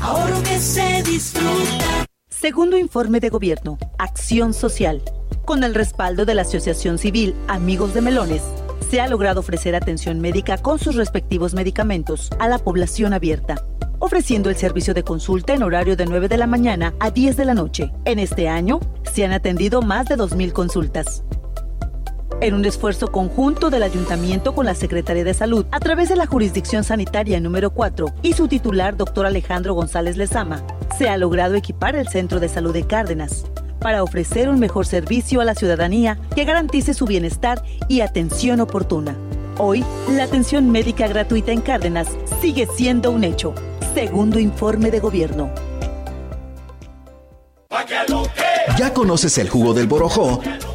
ahorro que se disfruta. Segundo informe de gobierno, Acción Social. Con el respaldo de la Asociación Civil Amigos de Melones se ha logrado ofrecer atención médica con sus respectivos medicamentos a la población abierta, ofreciendo el servicio de consulta en horario de 9 de la mañana a 10 de la noche. En este año se han atendido más de 2.000 consultas. En un esfuerzo conjunto del Ayuntamiento con la Secretaría de Salud, a través de la Jurisdicción Sanitaria número 4 y su titular, doctor Alejandro González Lezama, se ha logrado equipar el Centro de Salud de Cárdenas, para ofrecer un mejor servicio a la ciudadanía que garantice su bienestar y atención oportuna. Hoy, la atención médica gratuita en Cárdenas sigue siendo un hecho, segundo informe de gobierno. ¿Ya conoces el jugo del Borojó?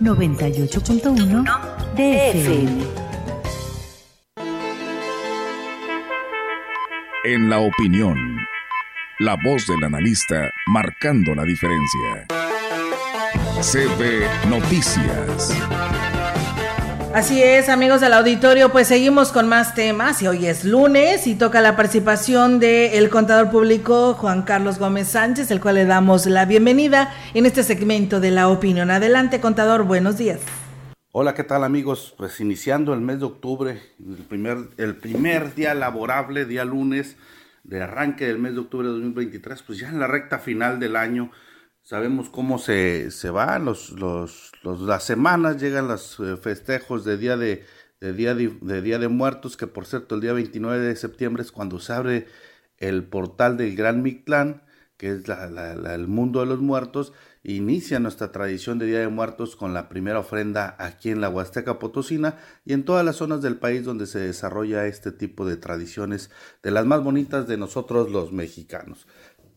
98.1 DFM. En la opinión, la voz del analista marcando la diferencia. CB Noticias. Así es, amigos del auditorio, pues seguimos con más temas y hoy es lunes y toca la participación del contador público Juan Carlos Gómez Sánchez, el cual le damos la bienvenida en este segmento de la opinión. Adelante, contador, buenos días. Hola, ¿qué tal amigos? Pues iniciando el mes de octubre, el primer, el primer día laborable, día lunes de arranque del mes de octubre de 2023, pues ya en la recta final del año, sabemos cómo se, se van los, los, las semanas, llegan los eh, festejos de día de, día de, Día de Muertos, que por cierto el día 29 de septiembre es cuando se abre el portal del Gran Mictlán, que es el mundo de los muertos, inicia nuestra tradición de Día de Muertos con la primera ofrenda aquí en la Huasteca Potosina y en todas las zonas del país donde se desarrolla este tipo de tradiciones de las más bonitas de nosotros los mexicanos.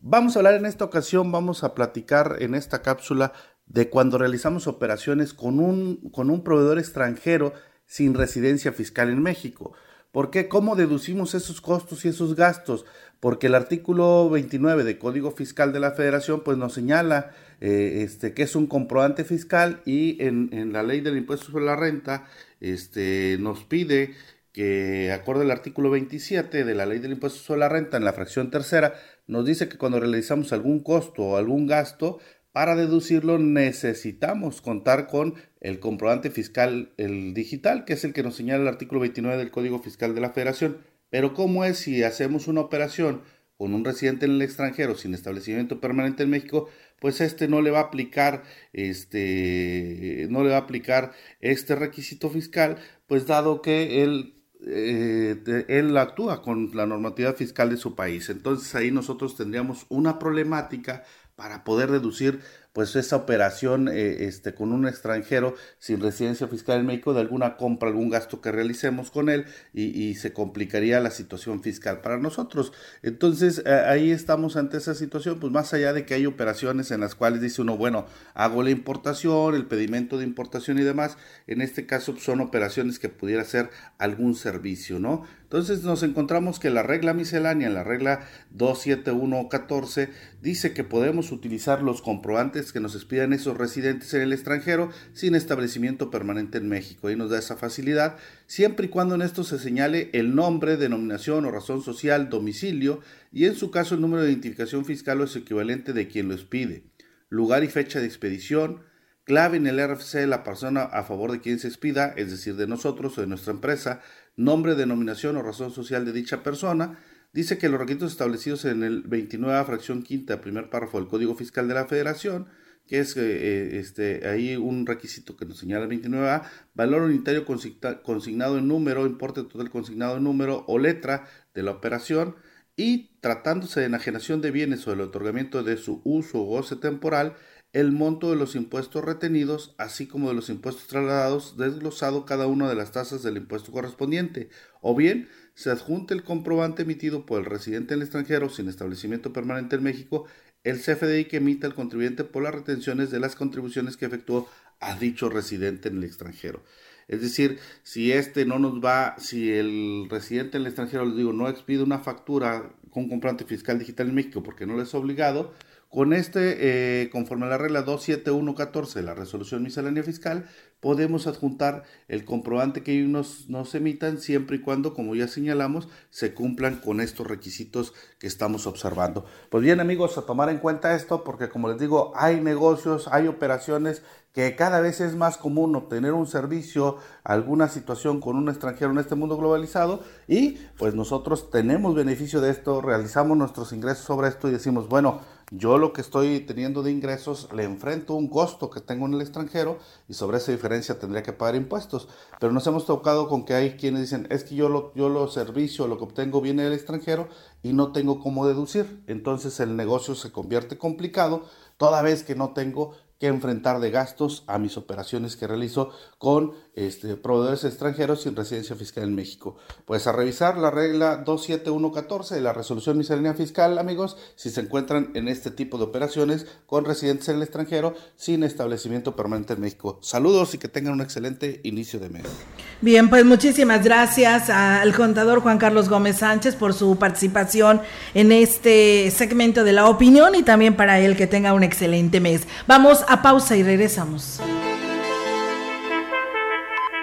Vamos a hablar en esta ocasión, vamos a platicar en esta cápsula de cuando realizamos operaciones con un, con un proveedor extranjero sin residencia fiscal en México. ¿Por qué? ¿Cómo deducimos esos costos y esos gastos? Porque el artículo 29 del Código Fiscal de la Federación pues nos señala eh, este, que es un comprobante fiscal y en, la ley del impuesto sobre la renta este, nos pide que, acorde al artículo 27 de la ley del impuesto sobre la renta, en la fracción tercera, nos dice que cuando realizamos algún costo o algún gasto, para deducirlo necesitamos contar con el comprobante fiscal, el digital, que es el que nos señala el artículo 29 del Código Fiscal de la Federación. Pero ¿cómo es si hacemos una operación con un residente en el extranjero sin establecimiento permanente en México? Pues este no le va a aplicar este no le va a aplicar este requisito fiscal, pues dado que él eh, él actúa con la normativa fiscal de su país. Entonces ahí nosotros tendríamos una problemática para poder reducir pues esa operación eh, este, con un extranjero sin residencia fiscal en México de alguna compra, algún gasto que realicemos con él y, se complicaría la situación fiscal para nosotros. Entonces ahí estamos ante esa situación, pues más allá de que hay operaciones en las cuales dice uno, bueno, hago la importación, el pedimento de importación y demás, en este caso son operaciones que pudiera ser algún servicio, ¿no? Entonces nos encontramos que la regla miscelánea, la regla 27114, dice que podemos utilizar los comprobantes que nos expidan esos residentes en el extranjero sin establecimiento permanente en México. Y nos da esa facilidad, siempre y cuando en esto se señale el nombre, denominación o razón social, domicilio y en su caso el número de identificación fiscal o su equivalente de quien lo expide, lugar y fecha de expedición, clave en el RFC de la persona a favor de quien se expida, es decir, de nosotros o de nuestra empresa, nombre, denominación o razón social de dicha persona, dice que los requisitos establecidos en el 29 fracción quinta, primer párrafo del Código Fiscal de la Federación, que es eh, este, ahí un requisito que nos señala el 29A, valor unitario consignado en número, importe total consignado en número o letra de la operación, y tratándose de enajenación de bienes o el otorgamiento de su uso o goce temporal, el monto de los impuestos retenidos, así como de los impuestos trasladados, desglosado cada una de las tasas del impuesto correspondiente, o bien se adjunta el comprobante emitido por el residente en el extranjero sin establecimiento permanente en México, el CFDI que emita el contribuyente por las retenciones de las contribuciones que efectuó a dicho residente en el extranjero. Es decir, si este no nos va, si el residente en el extranjero, les digo, no expide una factura con comprobante fiscal digital en México porque no le es obligado, con este, eh, conforme a la regla 27114 de la resolución miscelánea fiscal, podemos adjuntar el comprobante que nos, nos, emitan siempre y cuando, como ya señalamos, se cumplan con estos requisitos que estamos observando. Pues bien amigos, a tomar en cuenta esto porque como les digo, hay negocios, hay operaciones que cada vez es más común obtener un servicio, alguna situación con un extranjero en este mundo globalizado y pues nosotros tenemos beneficio de esto, realizamos nuestros ingresos sobre esto y decimos, bueno, yo lo que estoy teniendo de ingresos le enfrento un costo que tengo en el extranjero y sobre esa diferencia tendría que pagar impuestos. Pero nos hemos tocado con que hay quienes dicen, es que yo lo, yo lo servicio, lo que obtengo viene del extranjero y no tengo cómo deducir. Entonces el negocio se convierte complicado toda vez que no tengo que enfrentar de gastos a mis operaciones que realizo con este, proveedores extranjeros sin residencia fiscal en México. Pues a revisar la regla 27114 de la resolución miscelánea fiscal, amigos, si se encuentran en este tipo de operaciones con residentes en el extranjero sin establecimiento permanente en México. Saludos y que tengan un excelente inicio de mes. Bien, pues muchísimas gracias al contador Juan Carlos Gómez Sánchez por su participación en este segmento de la opinión y también para él que tenga un excelente mes. Vamos a pausa y regresamos.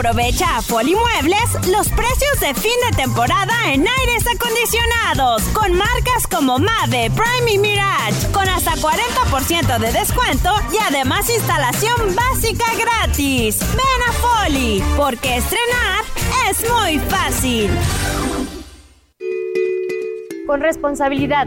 Aprovecha a Muebles los precios de fin de temporada en aires acondicionados con marcas como Mave, Prime y Mirage con hasta 40% de descuento y además instalación básica gratis. Ven a Foli porque estrenar es muy fácil. Con responsabilidad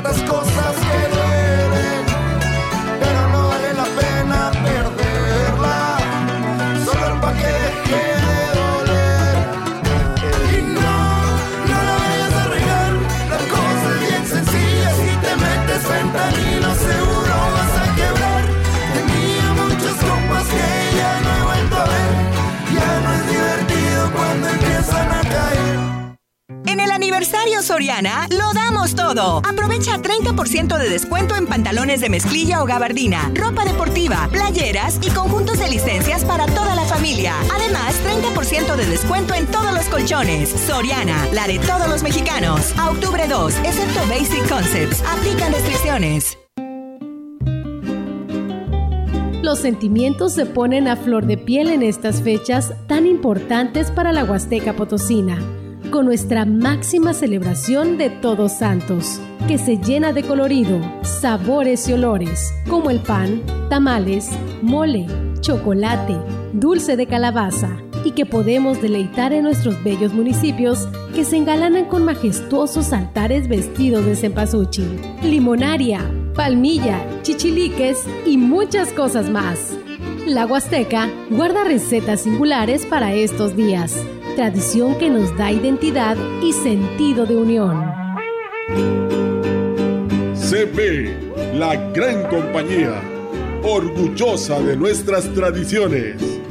vida hay aniversario Soriana lo damos todo. Aprovecha 30% de descuento en pantalones de mezclilla o gabardina, ropa deportiva, playeras y conjuntos de licencias para toda la familia. Además, 30% de descuento en todos los colchones. Soriana, la de todos los mexicanos. A octubre 2, excepto Basic Concepts. Aplican restricciones. Los sentimientos se ponen a flor de piel en estas fechas tan importantes para la Huasteca Potosina con nuestra máxima celebración de Todos Santos, que se llena de colorido, sabores y olores, como el pan, tamales, mole, chocolate, dulce de calabaza, y que podemos deleitar en nuestros bellos municipios que se engalanan con majestuosos altares vestidos de cempasúchil, limonaria, palmilla, chichiliques y muchas cosas más. La Huasteca guarda recetas singulares para estos días tradición que nos da identidad y sentido de unión. CB, la gran compañía, orgullosa de nuestras tradiciones.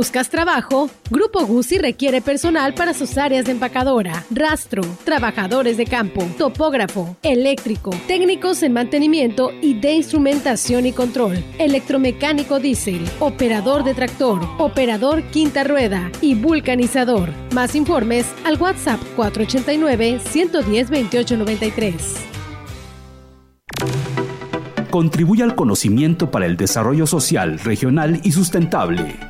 ¿Buscas trabajo? Grupo Guzzi requiere personal para sus áreas de empacadora, rastro, trabajadores de campo, topógrafo, eléctrico, técnicos en mantenimiento y de instrumentación y control, electromecánico diésel, operador de tractor, operador quinta rueda y vulcanizador. Más informes al WhatsApp 489 110 2893. Contribuye al conocimiento para el desarrollo social, regional y sustentable.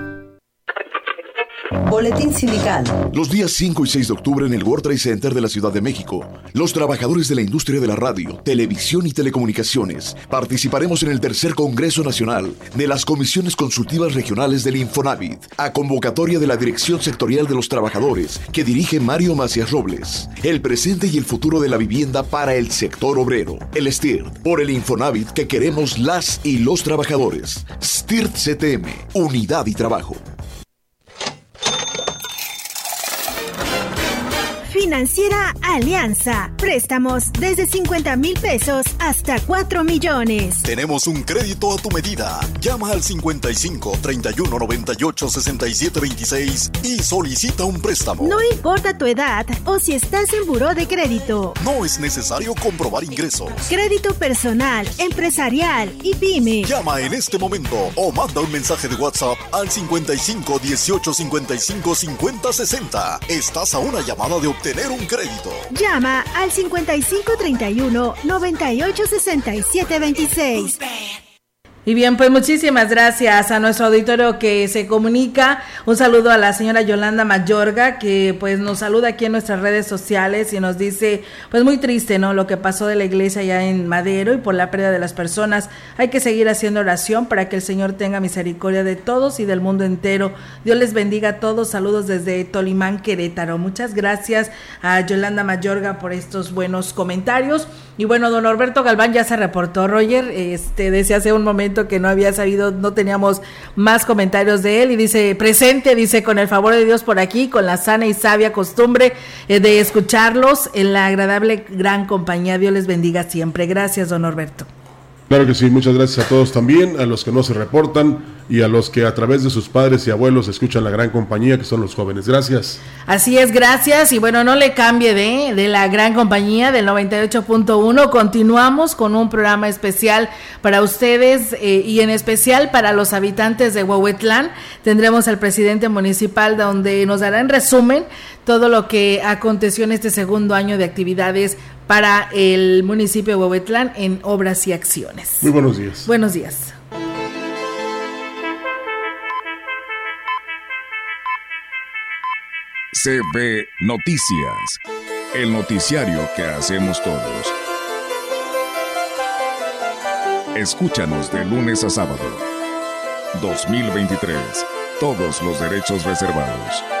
Boletín sindical. Los días 5 y 6 de octubre en el World Trade Center de la Ciudad de México, los trabajadores de la industria de la radio, televisión y telecomunicaciones participaremos en el tercer Congreso Nacional de las Comisiones Consultivas Regionales del Infonavit, a convocatoria de la Dirección Sectorial de los Trabajadores que dirige Mario Macías Robles. El presente y el futuro de la vivienda para el sector obrero. El STIRT, por el Infonavit que queremos las y los trabajadores. STIRT CTM, Unidad y Trabajo. Financiera Alianza. Préstamos desde 50 mil pesos hasta 4 millones. Tenemos un crédito a tu medida. Llama al 55 31 98 67 26 y solicita un préstamo. No importa tu edad o si estás en buró de crédito. No es necesario comprobar ingresos. Crédito personal, empresarial y pyme. Llama en este momento o manda un mensaje de WhatsApp al 55 18 55 50 60. Estás a una llamada de obtener tener un crédito. Llama al 5531 986726. Y bien, pues muchísimas gracias a nuestro auditorio que se comunica. Un saludo a la señora Yolanda Mayorga que pues nos saluda aquí en nuestras redes sociales y nos dice, pues muy triste, ¿no? Lo que pasó de la iglesia ya en Madero y por la pérdida de las personas. Hay que seguir haciendo oración para que el Señor tenga misericordia de todos y del mundo entero. Dios les bendiga a todos. Saludos desde Tolimán, Querétaro. Muchas gracias a Yolanda Mayorga por estos buenos comentarios. Y bueno, don Norberto Galván ya se reportó, Roger, este, decía hace un momento que no había sabido, no teníamos más comentarios de él y dice, presente, dice, con el favor de Dios por aquí, con la sana y sabia costumbre eh, de escucharlos en la agradable gran compañía. Dios les bendiga siempre. Gracias, don Norberto. Claro que sí, muchas gracias a todos también, a los que no se reportan y a los que a través de sus padres y abuelos escuchan la gran compañía que son los jóvenes. Gracias. Así es, gracias. Y bueno, no le cambie de, de la gran compañía del 98.1. Continuamos con un programa especial para ustedes eh, y en especial para los habitantes de Huehuetlán. Tendremos al presidente municipal donde nos dará en resumen todo lo que aconteció en este segundo año de actividades para el municipio de Huehuetlán en obras y acciones. Muy buenos días. Buenos días. CB Noticias, el noticiario que hacemos todos. Escúchanos de lunes a sábado. 2023. Todos los derechos reservados.